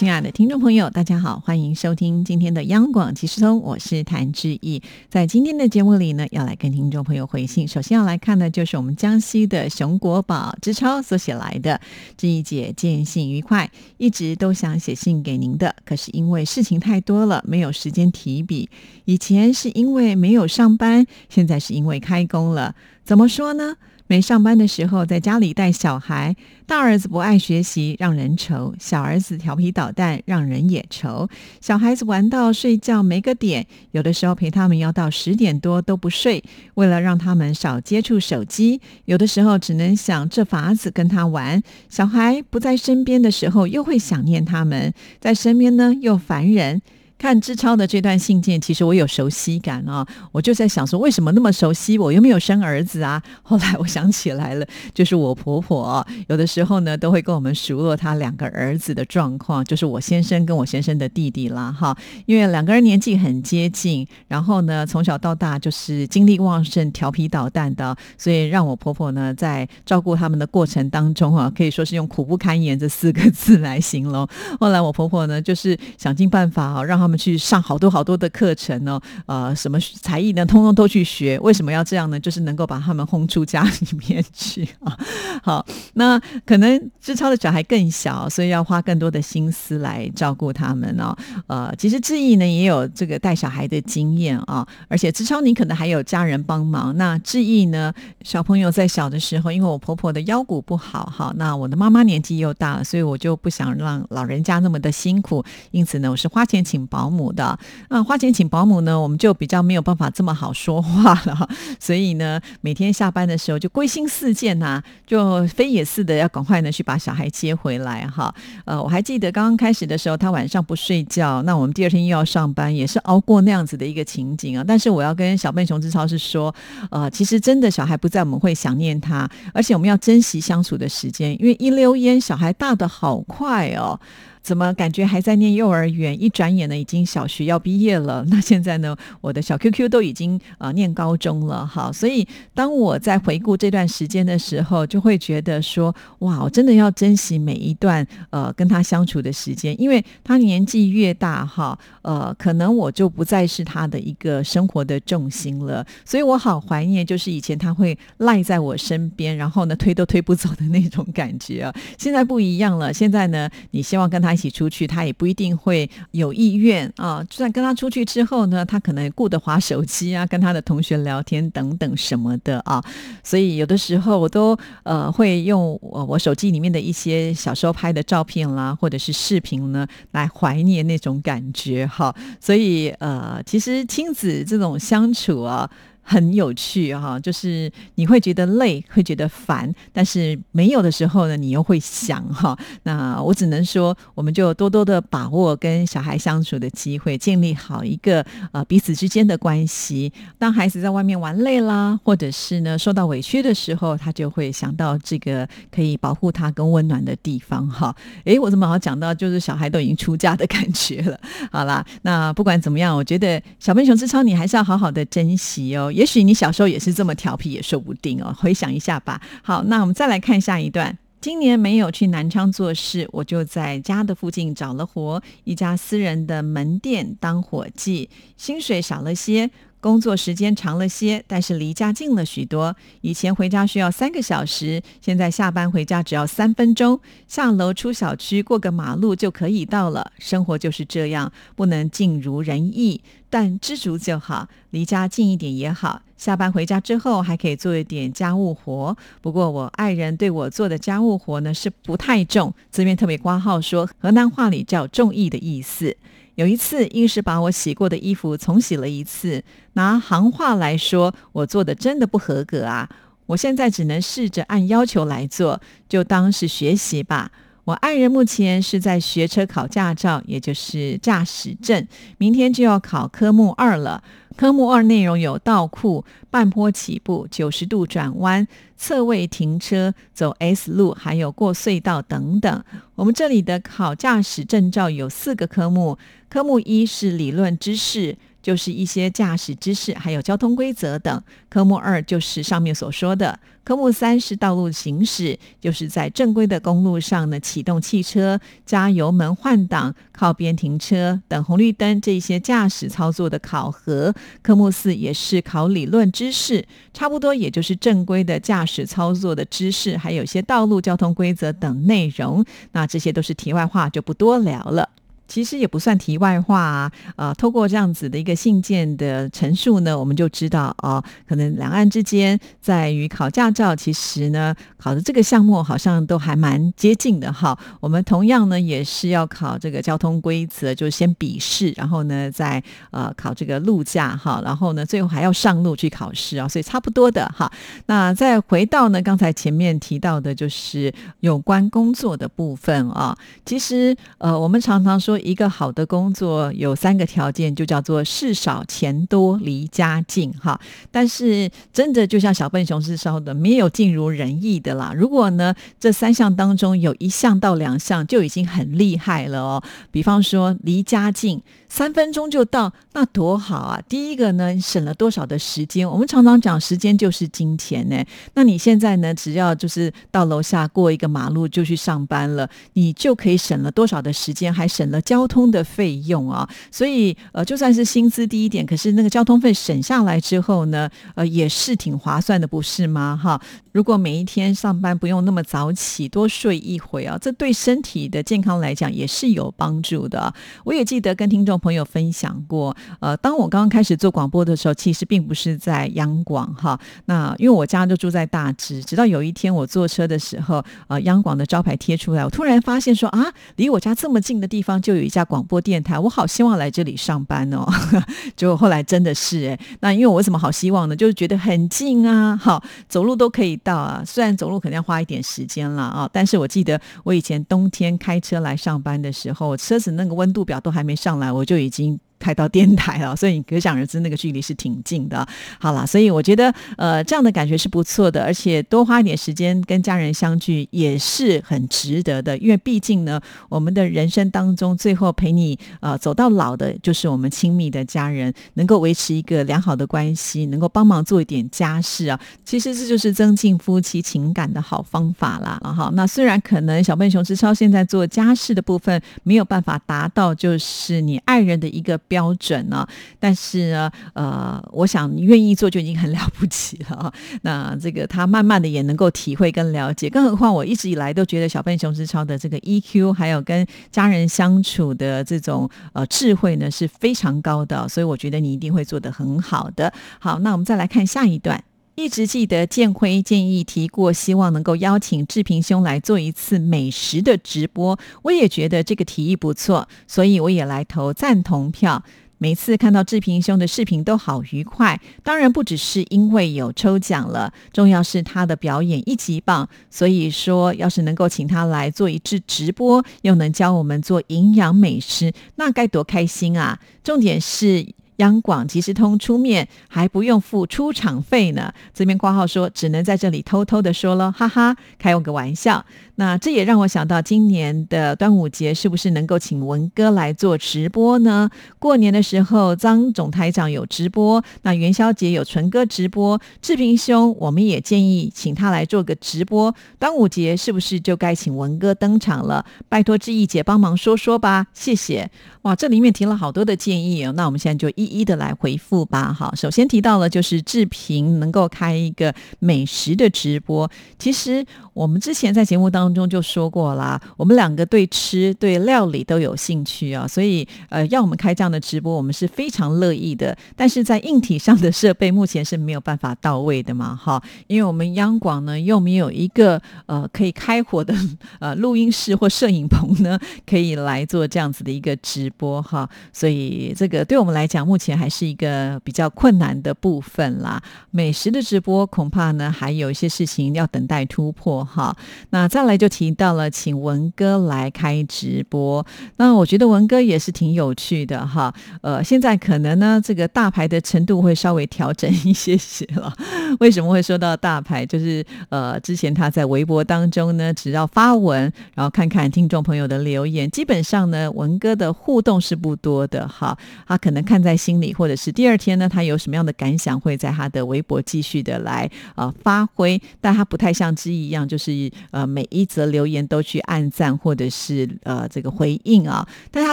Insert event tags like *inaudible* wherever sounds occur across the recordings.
亲爱的听众朋友，大家好，欢迎收听今天的央广即时通，我是谭志毅。在今天的节目里呢，要来跟听众朋友回信。首先要来看的就是我们江西的熊国宝之超所写来的：志毅姐见信愉快，一直都想写信给您的，可是因为事情太多了，没有时间提笔。以前是因为没有上班，现在是因为开工了。怎么说呢？没上班的时候，在家里带小孩，大儿子不爱学习，让人愁；小儿子调皮捣蛋，让人也愁。小孩子玩到睡觉没个点，有的时候陪他们要到十点多都不睡。为了让他们少接触手机，有的时候只能想这法子跟他玩。小孩不在身边的时候，又会想念他们；在身边呢，又烦人。看志超的这段信件，其实我有熟悉感啊，我就在想说，为什么那么熟悉？我又没有生儿子啊。*laughs* 后来我想起来了，就是我婆婆有的时候呢，都会跟我们数落她两个儿子的状况，就是我先生跟我先生的弟弟啦，哈，因为两个人年纪很接近，然后呢，从小到大就是精力旺盛、调皮捣蛋的，所以让我婆婆呢，在照顾他们的过程当中啊，可以说是用苦不堪言这四个字来形容。后来我婆婆呢，就是想尽办法啊，让他们去上好多好多的课程呢，呃，什么才艺呢，通通都去学。为什么要这样呢？就是能够把他们轰出家里面去啊。*laughs* 好，那可能志超的小孩更小，所以要花更多的心思来照顾他们哦。呃，其实志毅呢也有这个带小孩的经验啊，而且志超你可能还有家人帮忙。那志毅呢，小朋友在小的时候，因为我婆婆的腰骨不好哈，那我的妈妈年纪又大，所以我就不想让老人家那么的辛苦，因此呢，我是花钱请保。保姆的那，花钱请保姆呢，我们就比较没有办法这么好说话了。*laughs* 所以呢，每天下班的时候就归心似箭呐，就飞也似的要赶快呢去把小孩接回来哈。呃，我还记得刚刚开始的时候，他晚上不睡觉，那我们第二天又要上班，也是熬过那样子的一个情景啊。但是我要跟小笨熊之超是说，呃，其实真的小孩不在，我们会想念他，而且我们要珍惜相处的时间，因为一溜烟小孩大的好快哦。怎么感觉还在念幼儿园？一转眼呢，已经小学要毕业了。*laughs* 那现在呢，我的小 QQ 都已经呃念高中了。好，所以当我在回顾这段时间的时候，就会觉得说，哇，我真的要珍惜每一段呃跟他相处的时间，因为他年纪越大，哈，呃，可能我就不再是他的一个生活的重心了。所以我好怀念，就是以前他会赖在我身边，然后呢推都推不走的那种感觉啊。现在不一样了，现在呢，你希望跟他。一起出去，他也不一定会有意愿啊。就算跟他出去之后呢，他可能顾得划手机啊，跟他的同学聊天等等什么的啊。所以有的时候我都呃会用我我手机里面的一些小时候拍的照片啦，或者是视频呢，来怀念那种感觉哈。所以呃，其实亲子这种相处啊。很有趣哈，就是你会觉得累，会觉得烦，但是没有的时候呢，你又会想哈。那我只能说，我们就多多的把握跟小孩相处的机会，建立好一个呃彼此之间的关系。当孩子在外面玩累啦，或者是呢受到委屈的时候，他就会想到这个可以保护他跟温暖的地方哈。诶，我怎么好讲到就是小孩都已经出嫁的感觉了？好啦，那不管怎么样，我觉得小笨熊之超，你还是要好好的珍惜哦。也许你小时候也是这么调皮，也说不定哦。回想一下吧。好，那我们再来看下一段。今年没有去南昌做事，我就在家的附近找了活，一家私人的门店当伙计，薪水少了些。工作时间长了些，但是离家近了许多。以前回家需要三个小时，现在下班回家只要三分钟，下楼出小区过个马路就可以到了。生活就是这样，不能尽如人意，但知足就好。离家近一点也好，下班回家之后还可以做一点家务活。不过我爱人对我做的家务活呢是不太重，这边特别挂号说，河南话里叫“重义”的意思。有一次，硬是把我洗过的衣服重洗了一次。拿行话来说，我做的真的不合格啊！我现在只能试着按要求来做，就当是学习吧。我爱人目前是在学车考驾照，也就是驾驶证，明天就要考科目二了。科目二内容有倒库、半坡起步、九十度转弯、侧位停车、走 S 路，还有过隧道等等。我们这里的考驾驶证照有四个科目，科目一是理论知识。就是一些驾驶知识，还有交通规则等。科目二就是上面所说的。科目三是道路行驶，就是在正规的公路上呢，启动汽车、加油门、换挡、靠边停车、等红绿灯这些驾驶操作的考核。科目四也是考理论知识，差不多也就是正规的驾驶操作的知识，还有一些道路交通规则等内容。那这些都是题外话，就不多聊了。其实也不算题外话啊，呃，透过这样子的一个信件的陈述呢，我们就知道哦，可能两岸之间在于考驾照，其实呢，考的这个项目好像都还蛮接近的哈。我们同样呢也是要考这个交通规则，就是先笔试，然后呢再呃考这个路驾哈，然后呢最后还要上路去考试啊，所以差不多的哈。那再回到呢刚才前面提到的，就是有关工作的部分啊，其实呃我们常常说。一个好的工作有三个条件，就叫做事少钱多离家近哈。但是真的就像小笨熊是说的，没有尽如人意的啦。如果呢这三项当中有一项到两项就已经很厉害了哦。比方说离家近。三分钟就到，那多好啊！第一个呢，省了多少的时间？我们常常讲时间就是金钱呢。那你现在呢，只要就是到楼下过一个马路就去上班了，你就可以省了多少的时间，还省了交通的费用啊！所以呃，就算是薪资低一点，可是那个交通费省下来之后呢，呃，也是挺划算的，不是吗？哈。如果每一天上班不用那么早起，多睡一会啊，这对身体的健康来讲也是有帮助的。我也记得跟听众朋友分享过，呃，当我刚刚开始做广播的时候，其实并不是在央广哈。那因为我家就住在大直，直到有一天我坐车的时候，呃，央广的招牌贴出来，我突然发现说啊，离我家这么近的地方就就有一家广播电台，我好希望来这里上班哦。*laughs* 结果后来真的是哎，那因为我怎么好希望呢？就是觉得很近啊，好，走路都可以。到啊，虽然走路肯定要花一点时间了啊，但是我记得我以前冬天开车来上班的时候，车子那个温度表都还没上来，我就已经。开到电台了，所以你可想而知那个距离是挺近的。好了，所以我觉得呃这样的感觉是不错的，而且多花一点时间跟家人相聚也是很值得的。因为毕竟呢，我们的人生当中最后陪你呃走到老的就是我们亲密的家人，能够维持一个良好的关系，能够帮忙做一点家事啊，其实这就是增进夫妻情感的好方法啦。好，那虽然可能小笨熊之超现在做家事的部分没有办法达到，就是你爱人的一个。标准呢？但是呢，呃，我想愿意做就已经很了不起了。*laughs* 那这个他慢慢的也能够体会跟了解，更何况我一直以来都觉得小笨熊之超的这个 EQ，还有跟家人相处的这种呃智慧呢是非常高的，所以我觉得你一定会做得很好的。好，那我们再来看下一段。一直记得建辉建议提过，希望能够邀请志平兄来做一次美食的直播。我也觉得这个提议不错，所以我也来投赞同票。每次看到志平兄的视频都好愉快，当然不只是因为有抽奖了，重要是他的表演一级棒。所以说，要是能够请他来做一次直播，又能教我们做营养美食，那该多开心啊！重点是。央广即时通出面还不用付出场费呢，这边挂号说只能在这里偷偷的说了，哈哈，开我个玩笑。那这也让我想到今年的端午节是不是能够请文哥来做直播呢？过年的时候张总台长有直播，那元宵节有纯哥直播，志平兄我们也建议请他来做个直播。端午节是不是就该请文哥登场了？拜托志毅姐帮忙说说吧，谢谢。哇，这里面提了好多的建议哦，那我们现在就一一的来回复吧。好，首先提到了就是志平能够开一个美食的直播。其实我们之前在节目当中就说过啦，我们两个对吃对料理都有兴趣啊，所以呃，要我们开这样的直播，我们是非常乐意的。但是在硬体上的设备目前是没有办法到位的嘛，哈，因为我们央广呢又没有一个呃可以开火的 *laughs* 呃录音室或摄影棚呢，可以来做这样子的一个直。播哈，所以这个对我们来讲，目前还是一个比较困难的部分啦。美食的直播恐怕呢，还有一些事情要等待突破哈。哈。那再来就提到了请文哥来开直播，那我觉得文哥也是挺有趣的哈。呃，现在可能呢这个大牌的程度会稍微调整一些些了。为什么会说到大牌？就是呃之前他在微博当中呢，只要发文，然后看看听众朋友的留言，基本上呢文哥的互动是不多的哈。他可能看在心里，或者是第二天呢他有什么样的感想，会在他的微博继续的来呃发挥，但他不太像之一样，就是呃每一则留言都去按赞或者是呃这个回应啊。但他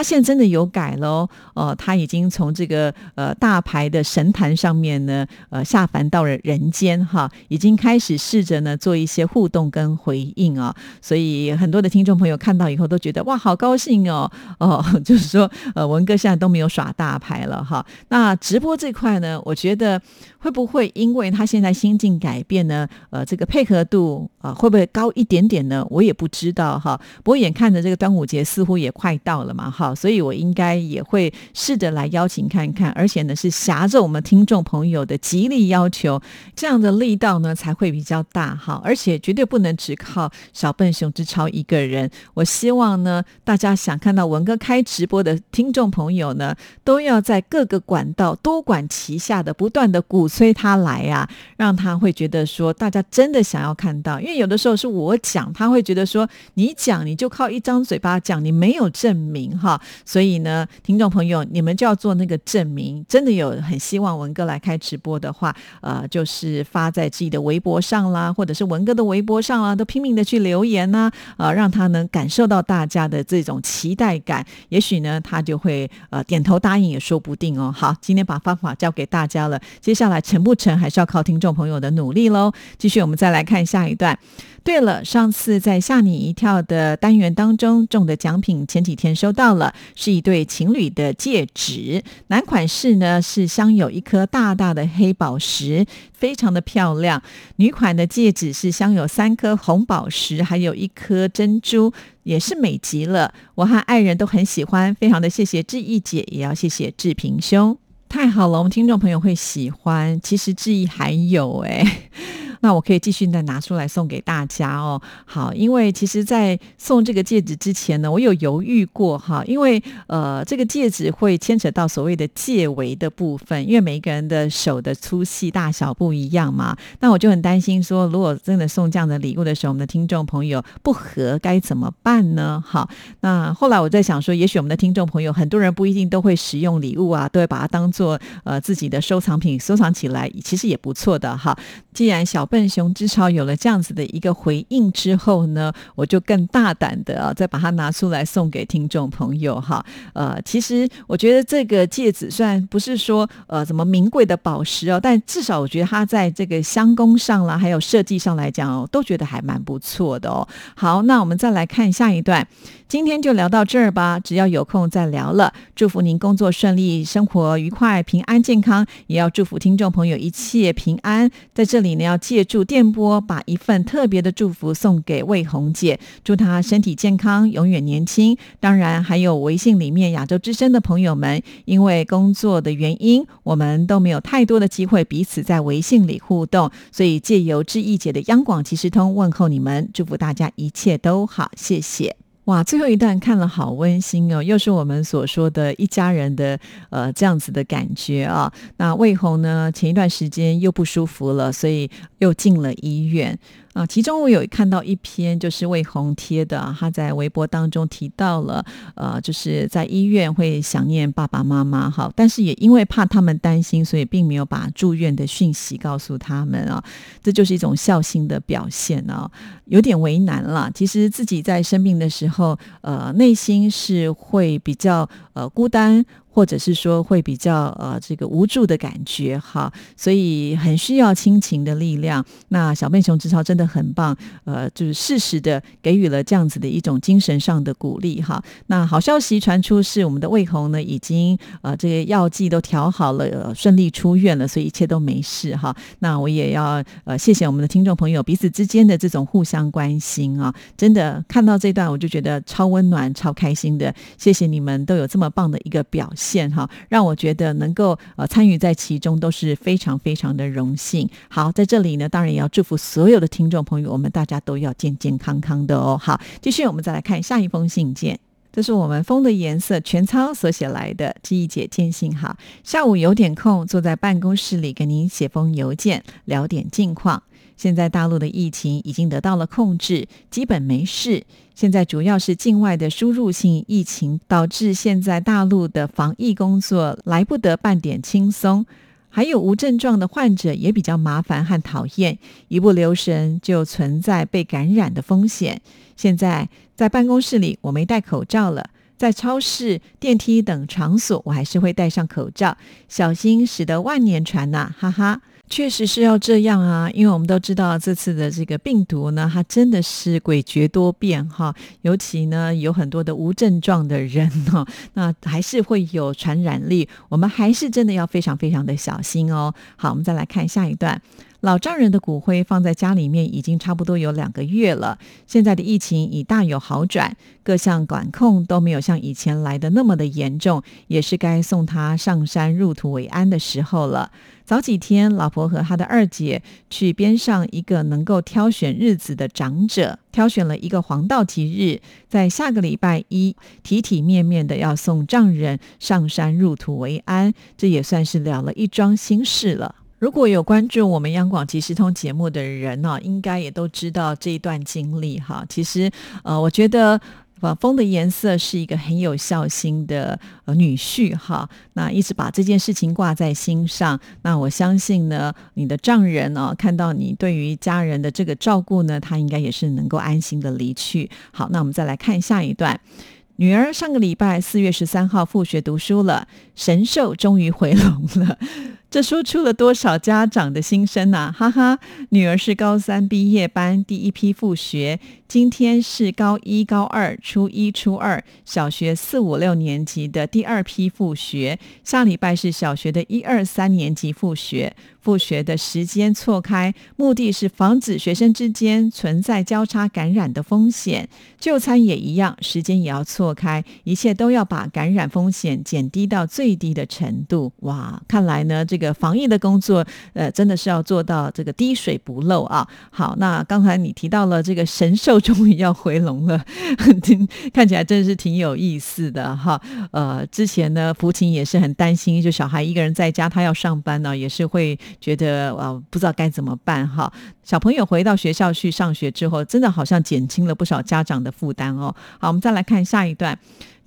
现在真的有改喽，呃，他已经从这个呃大牌的神坛上面呢，呃下凡到了人间哈，已经开始试着呢做一些互动跟回应啊。所以很多的听众朋友看到以后都觉得哇，好高兴哦 *laughs* 哦，就是说呃文哥现在都没有耍大牌了哈。那直播这块呢，我觉得。会不会因为他现在心境改变呢？呃，这个配合度啊，会会不会高一点点呢？我也不知道哈。不过眼看着这个端午节似乎也快到了嘛，哈，所以我应该也会试着来邀请看看，而且呢是挟着我们听众朋友的极力要求，这样的力道呢才会比较大哈。而且绝对不能只靠小笨熊之超一个人。我希望呢，大家想看到文哥开直播的听众朋友呢，都要在各个管道多管齐下的不断的鼓。吹他来呀，让他会觉得说，大家真的想要看到，因为有的时候是我讲，他会觉得说，你讲你就靠一张嘴巴讲，你没有证明哈。所以呢，听众朋友，你们就要做那个证明。真的有很希望文哥来开直播的话，呃，就是发在自己的微博上啦，或者是文哥的微博上啦，都拼命的去留言呐，呃，让他能感受到大家的这种期待感。也许呢，他就会呃点头答应也说不定哦。好，今天把方法教给大家了，接下来。成不成还是要靠听众朋友的努力喽。继续，我们再来看下一段。对了，上次在吓你一跳的单元当中中的奖品，前几天收到了，是一对情侣的戒指。男款式呢是镶有一颗大大的黑宝石，非常的漂亮。女款的戒指是镶有三颗红宝石，还有一颗珍珠，也是美极了。我和爱人都很喜欢，非常的谢谢志毅姐，也要谢谢志平兄。太好了，我们听众朋友会喜欢。其实志毅还有哎。那我可以继续再拿出来送给大家哦。好，因为其实，在送这个戒指之前呢，我有犹豫过哈，因为呃，这个戒指会牵扯到所谓的戒围的部分，因为每一个人的手的粗细大小不一样嘛。那我就很担心说，如果真的送这样的礼物的时候，我们的听众朋友不合该怎么办呢？好，那后来我在想说，也许我们的听众朋友很多人不一定都会使用礼物啊，都会把它当做呃自己的收藏品收藏起来，其实也不错的哈。既然小笨熊之超有了这样子的一个回应之后呢，我就更大胆的啊，再把它拿出来送给听众朋友哈。呃，其实我觉得这个戒指虽然不是说呃怎么名贵的宝石哦，但至少我觉得它在这个相工上啦，还有设计上来讲哦，都觉得还蛮不错的哦。好，那我们再来看下一段。今天就聊到这儿吧，只要有空再聊了。祝福您工作顺利，生活愉快，平安健康。也要祝福听众朋友一切平安。在这里呢，要借借助电波，把一份特别的祝福送给魏红姐，祝她身体健康，永远年轻。当然，还有微信里面亚洲之声的朋友们，因为工作的原因，我们都没有太多的机会彼此在微信里互动，所以借由志毅姐的央广即时通问候你们，祝福大家一切都好，谢谢。哇，最后一段看了好温馨哦，又是我们所说的一家人的呃这样子的感觉啊。那魏红呢，前一段时间又不舒服了，所以又进了医院。啊，其中我有看到一篇就是魏红贴的，他在微博当中提到了，呃，就是在医院会想念爸爸妈妈，哈，但是也因为怕他们担心，所以并没有把住院的讯息告诉他们啊，这就是一种孝心的表现啊，有点为难了。其实自己在生病的时候，呃，内心是会比较呃孤单。或者是说会比较呃这个无助的感觉哈，所以很需要亲情的力量。那小笨熊之超真的很棒，呃，就是适时的给予了这样子的一种精神上的鼓励哈。那好消息传出是我们的魏红呢已经呃这个药剂都调好了，呃顺利出院了，所以一切都没事哈。那我也要呃谢谢我们的听众朋友彼此之间的这种互相关心啊，真的看到这段我就觉得超温暖、超开心的，谢谢你们都有这么棒的一个表。现哈，让我觉得能够呃参与在其中都是非常非常的荣幸。好，在这里呢，当然也要祝福所有的听众朋友，我们大家都要健健康康的哦。好，继续我们再来看下一封信件。这是我们风的颜色全操所写来的，记忆姐见信哈。下午有点空，坐在办公室里给您写封邮件，聊点近况。现在大陆的疫情已经得到了控制，基本没事。现在主要是境外的输入性疫情导致现在大陆的防疫工作来不得半点轻松，还有无症状的患者也比较麻烦和讨厌，一不留神就存在被感染的风险。现在在办公室里，我没戴口罩了；在超市、电梯等场所，我还是会戴上口罩，小心使得万年船呐！哈哈，确实是要这样啊，因为我们都知道这次的这个病毒呢，它真的是诡谲多变哈，尤其呢有很多的无症状的人哈，*laughs* 那还是会有传染力，我们还是真的要非常非常的小心哦。好，我们再来看下一段。老丈人的骨灰放在家里面已经差不多有两个月了。现在的疫情已大有好转，各项管控都没有像以前来的那么的严重，也是该送他上山入土为安的时候了。早几天，老婆和他的二姐去边上一个能够挑选日子的长者，挑选了一个黄道吉日，在下个礼拜一，体体面面的要送丈人上山入土为安，这也算是了了一桩心事了。如果有关注我们央广即时通节目的人呢，应该也都知道这一段经历哈。其实，呃，我觉得呃，风的颜色是一个很有孝心的呃女婿哈。那一直把这件事情挂在心上。那我相信呢，你的丈人呢，看到你对于家人的这个照顾呢，他应该也是能够安心的离去。好，那我们再来看下一段。女儿上个礼拜四月十三号复学读书了，神兽终于回笼了。这说出了多少家长的心声呐！哈哈，女儿是高三毕业班第一批复学，今天是高一、高二、初一、初二，小学四五六年级的第二批复学，下礼拜是小学的一二三年级复学。复学的时间错开，目的是防止学生之间存在交叉感染的风险。就餐也一样，时间也要错开，一切都要把感染风险减低到最低的程度。哇，看来呢，这这个防疫的工作，呃，真的是要做到这个滴水不漏啊。好，那刚才你提到了这个神兽终于要回笼了，*laughs* 看起来真的是挺有意思的哈。呃，之前呢，福琴也是很担心，就小孩一个人在家，他要上班呢，也是会。觉得啊，不知道该怎么办哈。小朋友回到学校去上学之后，真的好像减轻了不少家长的负担哦。好，我们再来看下一段。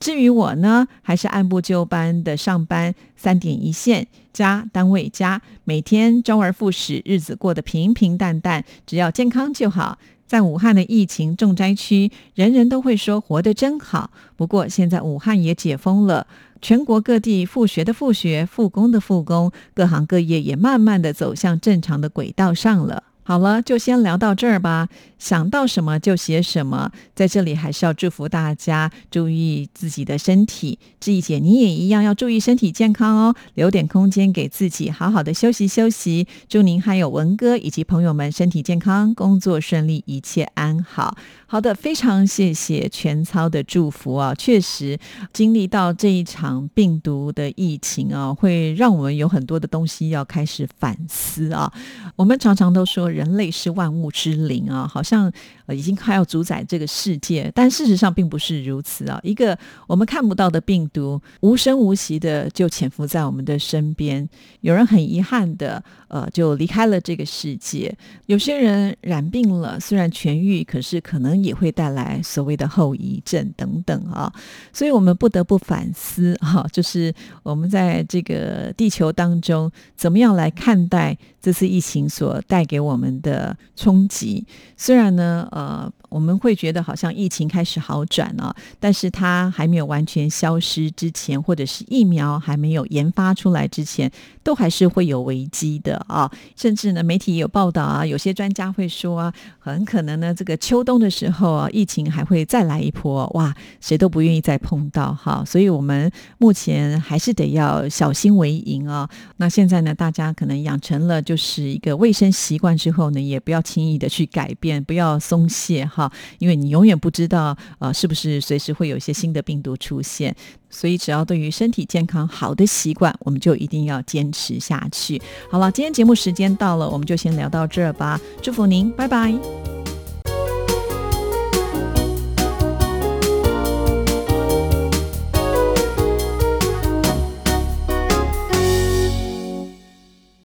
至于我呢，还是按部就班的上班，三点一线，家单位家，每天周而复始，日子过得平平淡淡，只要健康就好。在武汉的疫情重灾区，人人都会说活得真好。不过现在武汉也解封了。全国各地复学的复学，复工的复工，各行各业也慢慢的走向正常的轨道上了。好了，就先聊到这儿吧。想到什么就写什么，在这里还是要祝福大家注意自己的身体。志毅姐，你也一样要注意身体健康哦，留点空间给自己，好好的休息休息。祝您还有文哥以及朋友们身体健康，工作顺利，一切安好。好的，非常谢谢全操的祝福啊！确实，经历到这一场病毒的疫情啊，会让我们有很多的东西要开始反思啊。我们常常都说人人类是万物之灵啊，好像呃已经快要主宰这个世界，但事实上并不是如此啊。一个我们看不到的病毒，无声无息的就潜伏在我们的身边。有人很遗憾的呃就离开了这个世界，有些人染病了，虽然痊愈，可是可能。也会带来所谓的后遗症等等啊，所以我们不得不反思哈，就是我们在这个地球当中，怎么样来看待这次疫情所带给我们的冲击？虽然呢，呃。我们会觉得好像疫情开始好转了，但是它还没有完全消失之前，或者是疫苗还没有研发出来之前，都还是会有危机的啊。甚至呢，媒体也有报道啊，有些专家会说啊，很可能呢，这个秋冬的时候啊，疫情还会再来一波，哇，谁都不愿意再碰到哈。所以我们目前还是得要小心为营啊。那现在呢，大家可能养成了就是一个卫生习惯之后呢，也不要轻易的去改变，不要松懈哈。因为你永远不知道啊是不是随时会有一些新的病毒出现，所以只要对于身体健康好的习惯，我们就一定要坚持下去。好了，今天节目时间到了，我们就先聊到这儿吧，祝福您，拜拜。